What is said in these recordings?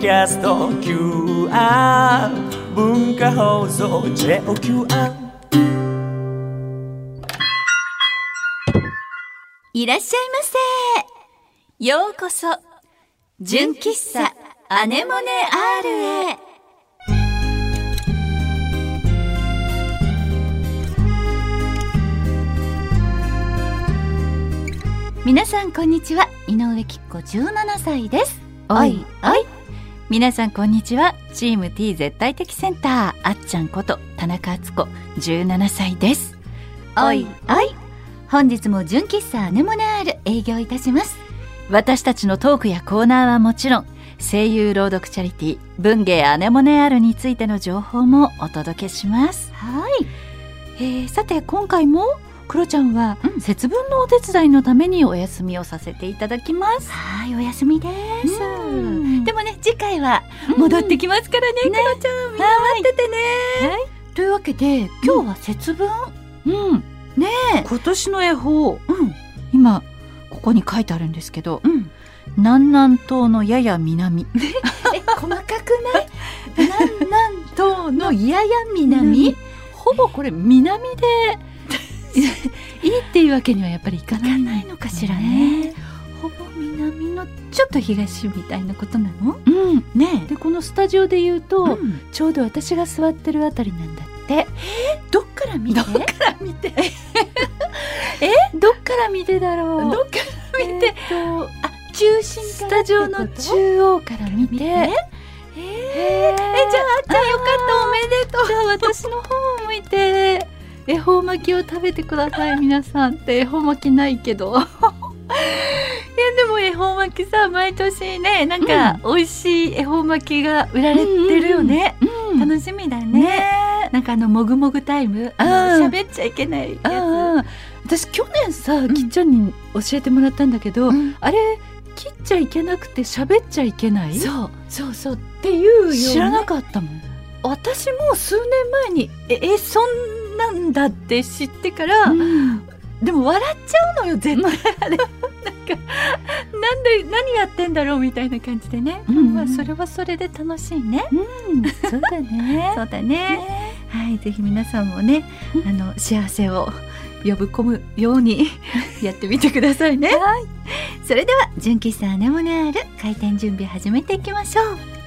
キャスト QR 文化放送 JOQR いらっしゃいませ。ようこそ、純喫茶アネモネ R へ。皆さんこんにちは。井上きっ子17歳です。おいおい。皆さんこんにちは。チーム T 絶対的センター。あっちゃんこと田中敦子。17歳です。おいおい。本日も純喫茶アネモネアール営業いたします。私たちのトークやコーナーはもちろん声優朗読チャリティー文芸アネモネアールについての情報もお届けします。はい、えー、さて今回もクロちゃんは節分のお手伝いのためにお休みをさせていただきます。はいお休みです。うん。でもね次回は戻ってきますからね、クロちゃん。みんな待っててね。というわけで今日は節分、うん、ねえ。今年の恵方うん。今ここに書いてあるんですけどうん。南南東のやや南。え細かくない？南南東のやや南。ほぼこれ南で いいっていうわけにはやっぱりいかないないのかしらね。ほぼ南のちょっと東みたいなことなの？うん。ねでこのスタジオで言うと、うん。ちょうど私が座ってるあたりなんだって。どっから見て？どっから見て？え？どっから見てだろう？どっから見て？えーっとあ中心スタジオの中央から見て。見てええじゃああっちゃんよかった。おめでとう。じゃあ私の方を向いて恵方巻きを食べてください皆さんって。恵方巻きないけど。いやでも恵方巻きさ毎年ねなんか美味しい恵方巻きが売られてるよね、うん楽しみだね。ね。なんかあのもぐもぐタイム。あの喋っちゃいけないやつ。私去年さ、ん。きっちゃんに教えてもらったんだけど、うん。あれ切っちゃいけなくて喋っちゃいけない？そう。そうそう。っていうよ、ね、知らなかったもん。私も数年前にええそんなんだって知ってから、うん。でも笑っちゃうのよ絶対あれなんかなんで何やってんだろうみたいな感じでね、うんまあそれはそれで楽しいね、うん、そうだね。そうだね。はいぜひ皆さんもね、あの幸せを呼ぶ込むようにやってみてくださいね。はい。それでは純喫茶アネモネアール開店準備始めていきましょう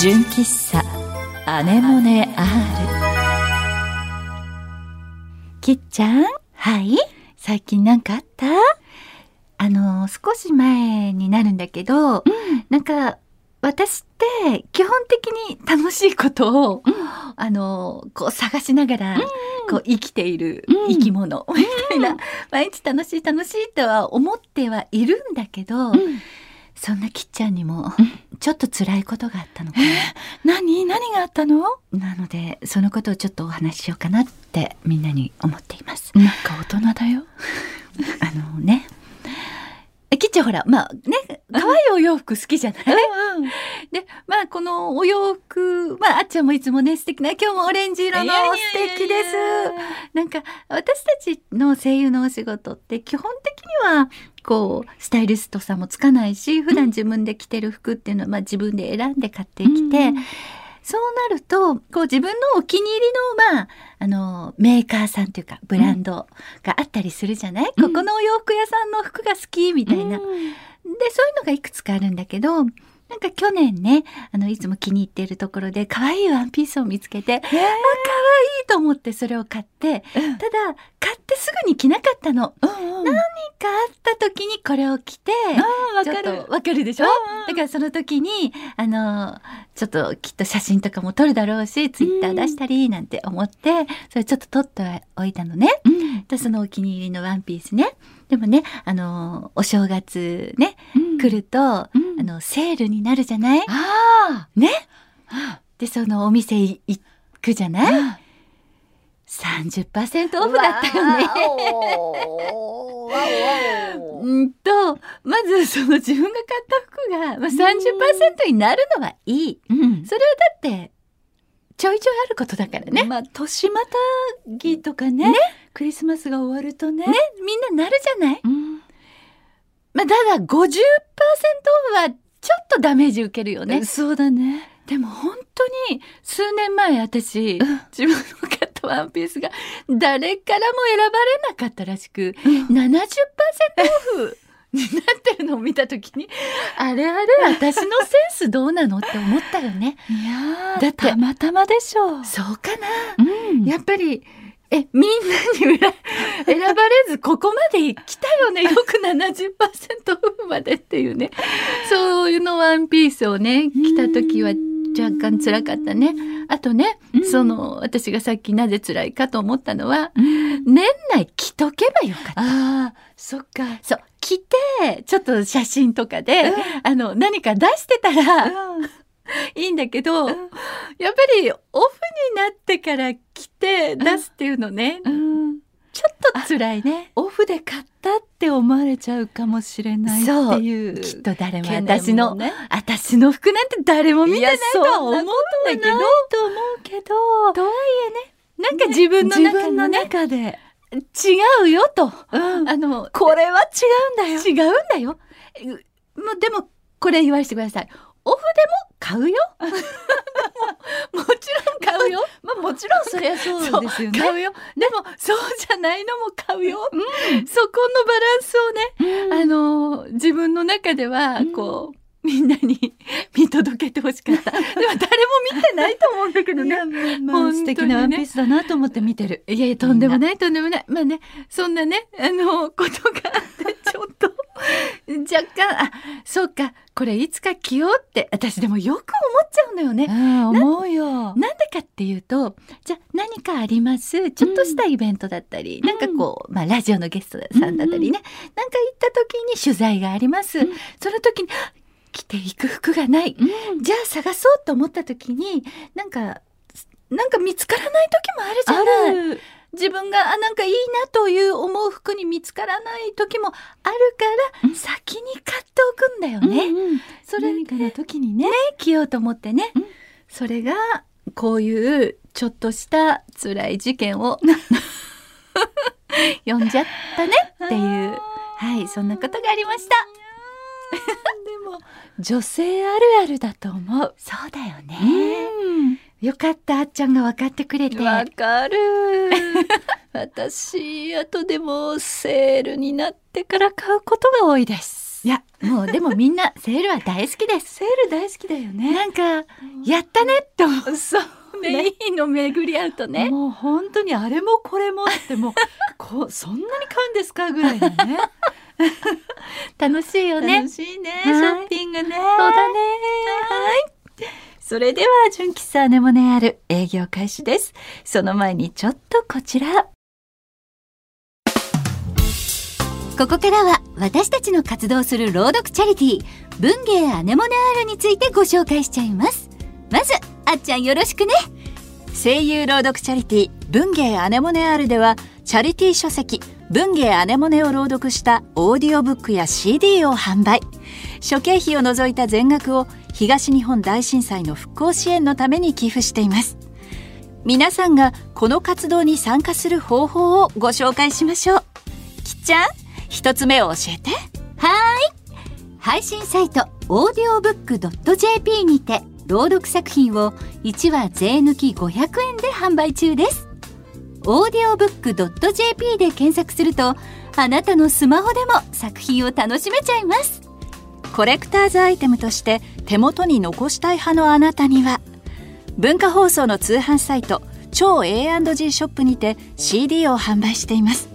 純喫茶アネモネ R きっちゃん？はい？最近なんかあった？あの少し前になるんだけど、なんか私って基本的に楽しいことを、あのこう探しながら、こう生きているうん。生き物みたいな、毎日楽しい楽しいとは思ってはいるんだけど、そんなきっちゃんにもちょっと辛いことがあったのか何？何があったの？な。なのでそのことをちょっとお話ししようかなってみんなに思っています。なんか大人だよ あのね。えきっちゃんほら、まあね、可愛いお洋服好きじゃない、で、まあこのお洋服、まああっちゃんもいつもね、素敵な、今日もオレンジ色の素敵です。なんか私たちの声優のお仕事って基本的には、こう、スタイリストさんもつかないし、普段自分で着てる服っていうのは、まあ自分で選んで買ってきて、そうなると、こう自分のお気に入りの、まあ、あの、メーカーさんというか、ブランドがあったりするじゃない、うん。ここのお洋服屋さんの服が好きみたいな。で、そういうのがいくつかあるんだけど、なんか去年ね、あの、いつも気に入っているところで、可愛いワンピースを見つけて、あ、可愛いと思ってそれを買って、ただ、買ってすぐに着なかったの。うんうん。何かあった時にこれを着て、あーちょっわかるとわかるでしょ？うんうん。だからその時に、あの、ちょっときっと写真とかも撮るだろうし、ツイッター出したりなんて思って、それちょっと撮っておいたのね。うん。で、そのお気に入りのワンピースね。でもね、あの、お正月ね、うん来ると、うん。あの、セールになるじゃない？あね？あで、そのお店い行くじゃない？あ ?30% オフだったよね。うんと、まずその自分が買った服が、まあ、30%になるのはいい。うん。それはだって、ちょいちょいあることだからね。まあ年またぎとかね？クリスマスが終わるとね。ね？みんななるじゃない？うんまあただ50%オフはちょっとダメージ受けるよね。そうだね。でも本当に数年前私、うん。自分の買ったワンピースが誰からも選ばれなかったらしく、うん。70%オフになってるのを見た時に あれあれ？私のセンスどうなのって思ったよね。いやーだってたまたまでしょう、そうかなうんやっぱりえみんなに選選ばれずここまで来たよね。よく70%オフまでっていうね。そういうのワンピースをね着た時は若干辛かったね。あとね、うん。その私がさっきなぜ辛いかと思ったのはうん。年内着とけばよかった。あーそっか。そう着てちょっと写真とかで、あの何か出してたらいいんだけど、やっぱりオフになってから着て出すっていうのね、うん。ちょっと辛いね。オフで買ったって思われちゃうかもしれないっていうきっと誰も私の、ね。私の服なんて誰も見てないとは思うんだけどと思うけど。とはいえねなんか自分の中のね中で、違うよと、うん。あのこれは違うんだよ。違うんだよ。えもうでもこれ言わせてくださいオフでも買うよ。もちろん買うよ。まあもちろんそりゃそうですよね。買うよ。でもそうじゃないのも買うよ、そこのバランスをね、うん。あの自分の中ではこう、みんなに 見届けてほしかった。でも誰も見てないと思うんだけどね。まあま素敵なワンピースだなと思って見てる。いやいやとんでもないとんでもない。まあねそんなねあのことがあってちょっと 若干あそうかこれいつか着ようって私でもよく思っちゃうのよね。思うよ。なんでかっていうとじゃあ何かあります。ちょっとしたイベントだったり、うん。なんかこう、まあ、ラジオのゲストさんだったりね、なんか行った時に取材があります、うん。その時にあ着ていく服がない、うん。じゃあ探そうと思った時になんかなんか見つからない時もあるじゃない。ある。自分があなんかいいなという思う服に見つからない時もあるから、うん。先に買っておくんだよね。うんうんそれ何かの時にね。着ようと思ってね、うん。それがこういうちょっとした辛い事件を 読んじゃったねっていう。はいそんなことがありました。でも女性あるあるだと思う。そうだよね、うんよかったあっちゃんが分かってくれてわかる。私後でもセールになってから買うことが多いです。いやもうでもみんなセールは大好きですセール大好きだよね。なんかやったねって思うそうねいいの巡り合うとねもう本当にあれもこれもってもうこうそんなに買うんですかぐらいのね。楽しいよね楽しいね、はいショッピングね。そうだねはい。それでは純喫茶アネモネある営業開始です。その前にちょっとこちら。ここからは私たちの活動する朗読チャリティー文芸アネモネアールについてご紹介しちゃいますまずあっちゃんよろしくね声優朗読チャリティー文芸アネモネ R ではチャリティー書籍文芸アネモネを朗読したオーディオブックや CD を販売諸経費を除いた全額を東日本大震災の復興支援のために寄付しています。皆さんがこの活動に参加する方法をご紹介しましょう。きっちゃん一つ目を教えて。はい。配信サイトオーディオブック .jp にて朗読作品を1話税抜き500円で販売中です。オーディオブック .jp で検索するとあなたのスマホでも作品を楽しめちゃいます。コレクターズアイテムとして手元に残したい派のあなたには。文化放送の通販サイト超 A&G ショップにて CD を販売しています。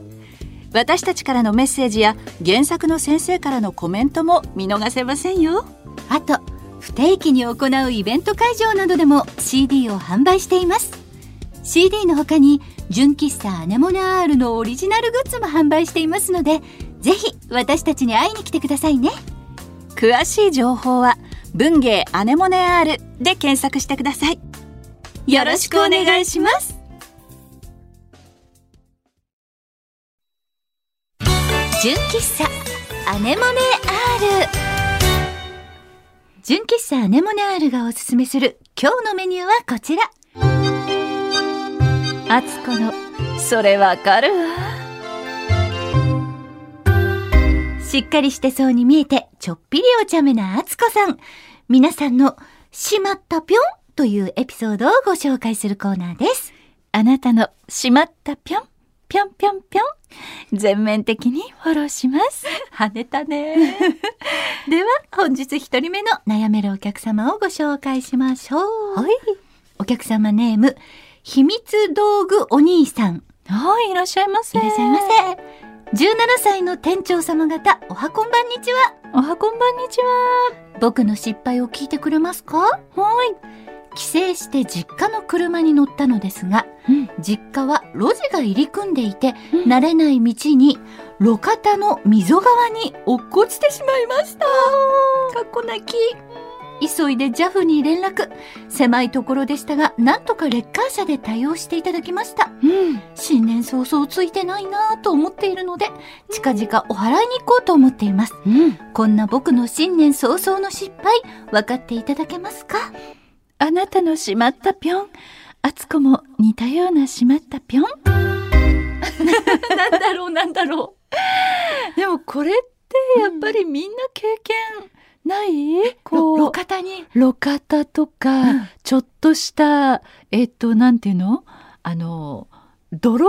私たちからのメッセージや原作の先生からのコメントも見逃せませんよ。あと不定期に行うイベント会場などでも CD を販売しています。CD の他に純喫茶アネモネ R のオリジナルグッズも販売していますのでぜひ私たちに会いに来てくださいね。詳しい情報は文芸アネモネ R で検索してください。よろしくお願いします。純喫茶アネモネ R 純喫茶アネモネ R がおすすめする今日のメニューはこちら。あつこのそれわかるわ。しっかりしてそうに見えて、ちょっぴりお茶目なあつこさん。皆さんの、しまったぴょんというエピソードをご紹介するコーナーです。あなたのしまったぴょんぴょんぴょんぴょん全面的にフォローします 跳ねたね では、本日一人目の悩めるお客様をご紹介しましょう。はいお客様ネーム、秘密道具お兄さん。はいいらっしゃいませいらっしゃいませ。17歳の店長様方、おはこんばんにちは。おはこんばんにちは僕の失敗を聞いてくれますか？はい帰省して実家の車に乗ったのですが、うん実家は路地が入り組んでいて、うん慣れない道に路肩の溝側に落っこちてしまいました。かっこ泣き。急いで JAF に連絡。狭いところでしたが、なんとかレッカー車で対応していただきました。うん。新年早々ついてないなぁと思っているので、近々お払いに行こうと思っています。うん。こんな僕の新年早々の失敗、分かっていただけますか？あなたのしまったぴょん。あつこも似たようなしまったぴょん。なんだろうなんだろ でもこれってやっぱりみんな経験ない、う。こう。路肩に？路肩とか、うん。ちょっとしたえっとなんていうの？あの泥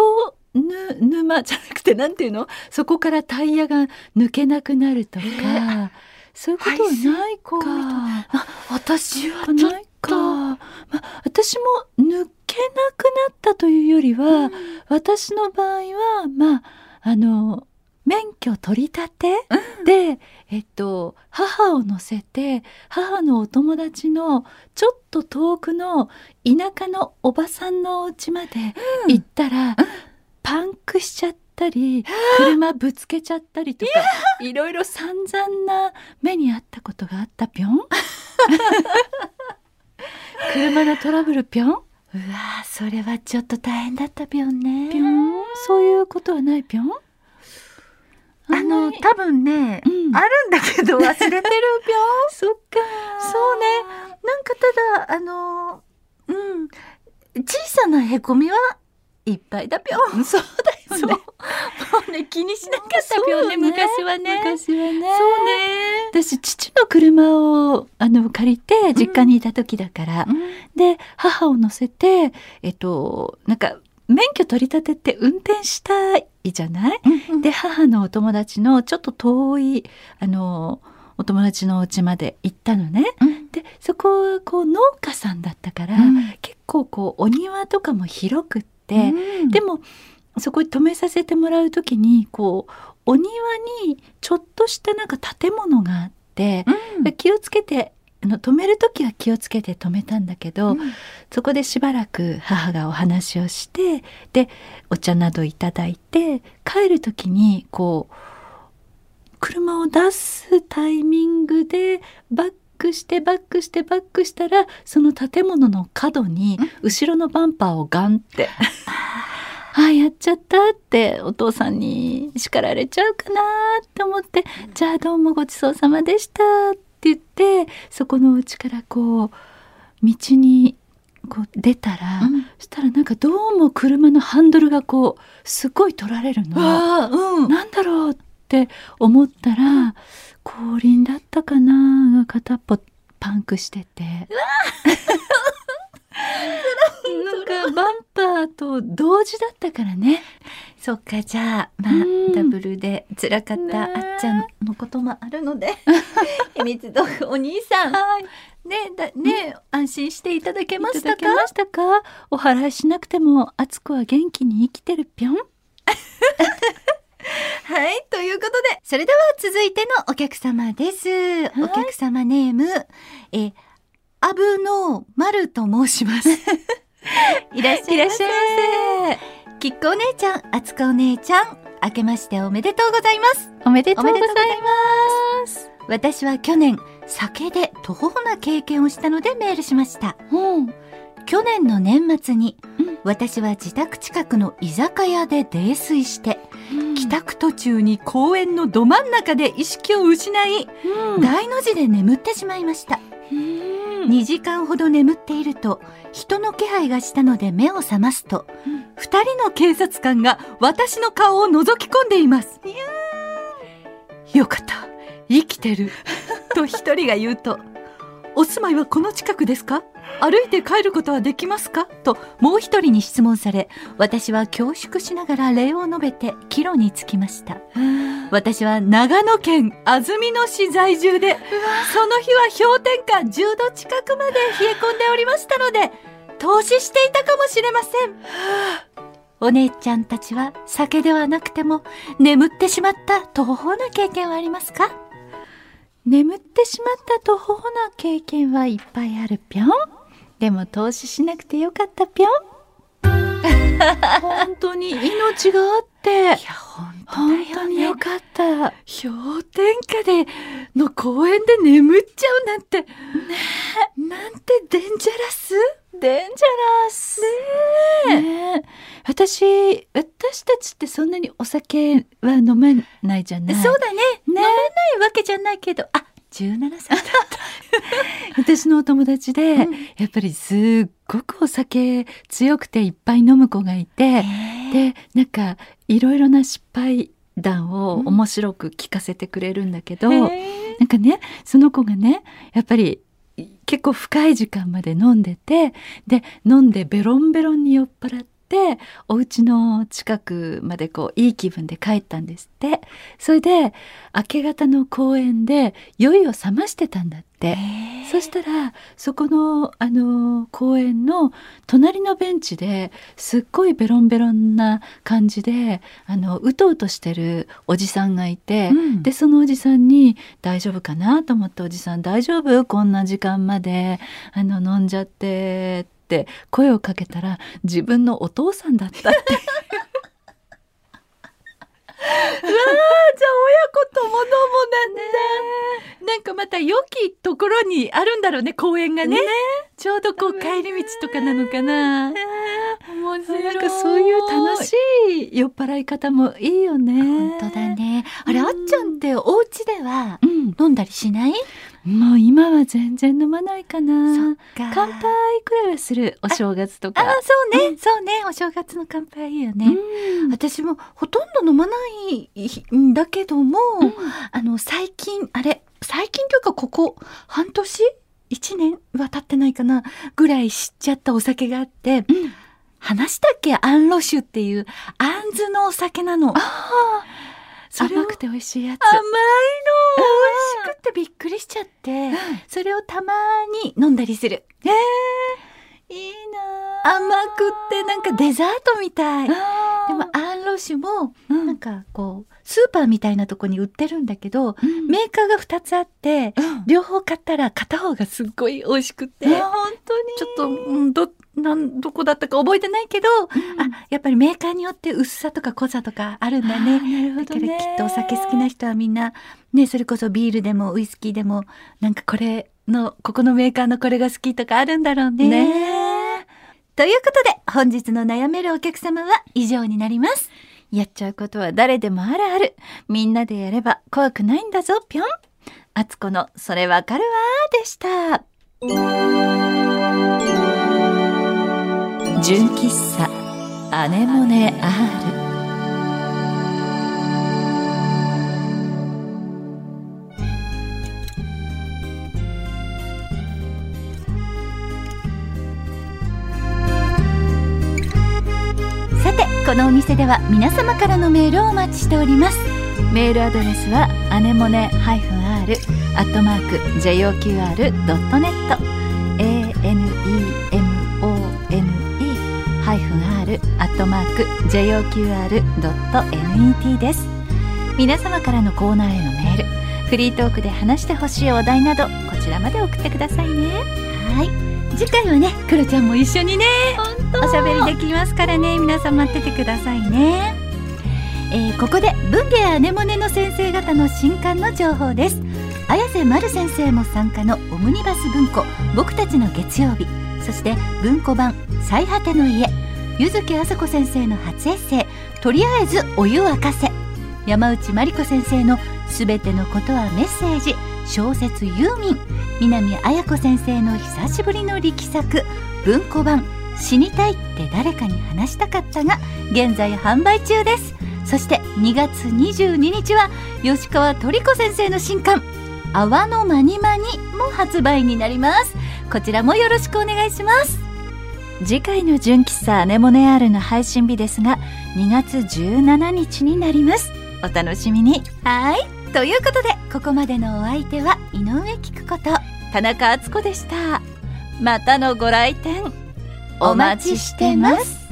ぬ沼じゃなくてなんていうの？そこからタイヤが抜けなくなるとか、そういうことはないか。あ私はないか。まあ、私も抜けなくなったというよりは、私の場合はまああの免許取り立て、で、えっと、母を乗せて母のお友達のちょっと遠くの田舎のおばさんのお家まで行ったら、パンクしちゃったり車ぶつけちゃったりとかいろいろ散々な目にあったことがあったぴょん？車のトラブルぴょん？うわぁ、それはちょっと大変だったぴょんね。ぴょん？そういうことはないぴょん？あの、多分ね、うんあるんだけど 忘れてるぴょん。そっかそうね。なんかただ、あの、うん、小さなへこみはいっぱいだぴょん。そうだよねそう。もうね、気にしなかったぴょんね、昔はね。昔はねそうね。私父の車をあの借りて実家にいた時だから、で母を乗せてえっとなんか免許取り立てて運転したいじゃない、うんで母のお友達のちょっと遠いあのお友達のお家まで行ったのね。うん。でそこはこう農家さんだったから、うん。結構こうお庭とかも広くって、うん。でもそこに止めさせてもらう時にこうお庭にちょっとしたなんか建物があって、うん。気をつけてあの止める時は気をつけて止めたんだけど、うん。そこでしばらく母がお話をしてでお茶などいただいて帰る時にこう車を出すタイミングでバックしてバックしてバックしたらその建物の角に後ろのバンパーをガンって。ああやっちゃったってお父さんに叱られちゃうかなって思って「じゃあどうもごちそうさまでした」って言ってそこのうちからこう道にこう出たら、うんそしたらなんかどうも車のハンドルがこうすごい取られるの。うん。なんだろうって思ったら後輪だったかなが片っぽパンクしてて。なんかバンパーと同時だったからね。そっか、じゃあ、まあ、うんダブルで辛かったあねっちゃんのこともあるので、秘密道具お兄さん、はい。ね、だね、安心していただけましたか？お祓いしなくても、あつこは元気に生きてるぴょん？はい、ということで、それでは続いてのお客様です。お客様ネーム、え、アブノーマルと申します。いらっしゃいませ。きっこお姉ちゃん、あつこお姉ちゃん、明けましておめでとうございます。おめでとうございます。私は去年、酒で途方な経験をしたのでメールしました。うん。去年の年末に、うん私は自宅近くの居酒屋で泥酔して、帰帰宅途中に公園のど真ん中で意識を失い、うん大の字で眠ってしまいました。うん。2時間ほど眠っていると人の気配がしたので目を覚ますと、二人の警察官が私の顔を覗き込んでいます。よかった。生きてる。と一人が言うと お住まいはこの近くですか？歩いて帰ることはできますか？ともう一人に質問され私は恐縮しながら礼を述べて帰路に着きました。私は長野県安曇野市在住でその日は氷点下10度近くまで冷え込んでおりましたので投資していたかもしれません。お姉ちゃんたちは酒ではなくても眠ってしまった途方な経験はありますか？眠ってしまった途方な経験はいっぱいあるぴょん。でも投資しなくてよかったぴょん。本当に命があって本当によかった。氷点下での公園で眠っちゃうなんて。ね。なんてデンジャラス？デンジャラス。ねね私私たちってそんなにお酒は飲めないじゃない。そうだね。飲めないわけじゃないけど。あ17歳だった。私のお友達で、うん、やっぱりすっごくお酒強くていっぱい飲む子がいてでなんかいろいろな失敗談を面白く聞かせてくれるんだけど、うん、なんかねその子がねやっぱり結構深い時間まで飲んでてで飲んでベロンベロンに酔っ払ってってお家の近くまでこういい気分で帰ったんですって。それで明け方の公園で酔いを覚ましてたんだって。そしたらそこのあの公園の隣のベンチですっごいベロンベロンな感じであのうとうとしてるおじさんがいて、うん、でそのおじさんに「大丈夫かな?」と思って「おじさん大丈夫？こんな時間まであの飲んじゃって」って声をかけたら自分のお父さんだったって。うわあじゃあ親子ともどもなんだ、ね、なんかまた良きところにあるんだろうね公園がね、ね、ちょうどこう帰り道とかなのかな、ね、面白い。なんかそういう楽しい酔っ払い方もいいよね。本当だね。あれ、うん、あっちゃんってお家では飲んだりしない、もう今は全然飲まないかな。乾杯くらいはするお正月とか。あそうね、うん、そうね。お正月の乾杯いいよね、うん、私もほとんど飲まないんだけども、うん、あの最近あれ最近というかここ半年？1年は経ってないかなぐらい知っちゃったお酒があって、話したっけ？アンロシュっていうあんずのお酒なの。ああ甘くて美味しいやつ甘いの美味しくてびっくりしちゃって、うん、それをたまに飲んだりする。えー、いいな甘くってなんかデザートみたい。でもアンロッシュもなんかこう、スーパーみたいなとこに売ってるんだけど、うん、メーカーが2つあって、うん、両方買ったら片方がすっごい美味しくて、本当に？ちょっと、うん、どなんどこだったか覚えてないけど、うん、あやっぱりメーカーによって薄さとか濃さとかあるんだね。なるほど、ね、だからきっとお酒好きな人はみんなねそれこそビールでもウイスキーでもなんかこれのここのメーカーのこれが好きとかあるんだろうね。ね。ということで本日の悩めるお客様は以上になります。やっちゃうことは誰でもあるある。みんなでやれば怖くないんだぞぴょん。あつこのそれわかるわでした。純喫茶アネモネ R このお店では皆様からのメールをお待ちしております。メールアドレスはアネモネ -r アットマーク JOQR.net anemone-r-joqr.net です。皆様からのコーナーへのメールフリートークで話してほしいお題などこちらまで送ってくださいね。はい。次回はねクロちゃんも一緒にねおしゃべりできますからね。皆さん待っててくださいね。えー、ここで文芸アネモネの先生方の新刊の情報です。綾瀬丸先生も参加のオムニバス文庫僕たちの月曜日。そして文庫版最果ての家。柚木あさこ先生の初エッセイ「とりあえずお湯沸かせ」山内真理子先生の「すべてのことはメッセージ。小説ユーミン。南綾子先生の久しぶりの力作。文庫版。死にたいって誰かに話したかったが現在販売中です。そして2月22日は吉川トリコ先生の新刊泡のまにまにも発売になります。こちらもよろしくお願いします。次回の純喫茶アネモネアールの配信日ですが2月17日になります。お楽しみに。はい。ということでここまでのお相手は井上菊子と田中敦子でした。またのご来店。お待ちしてます。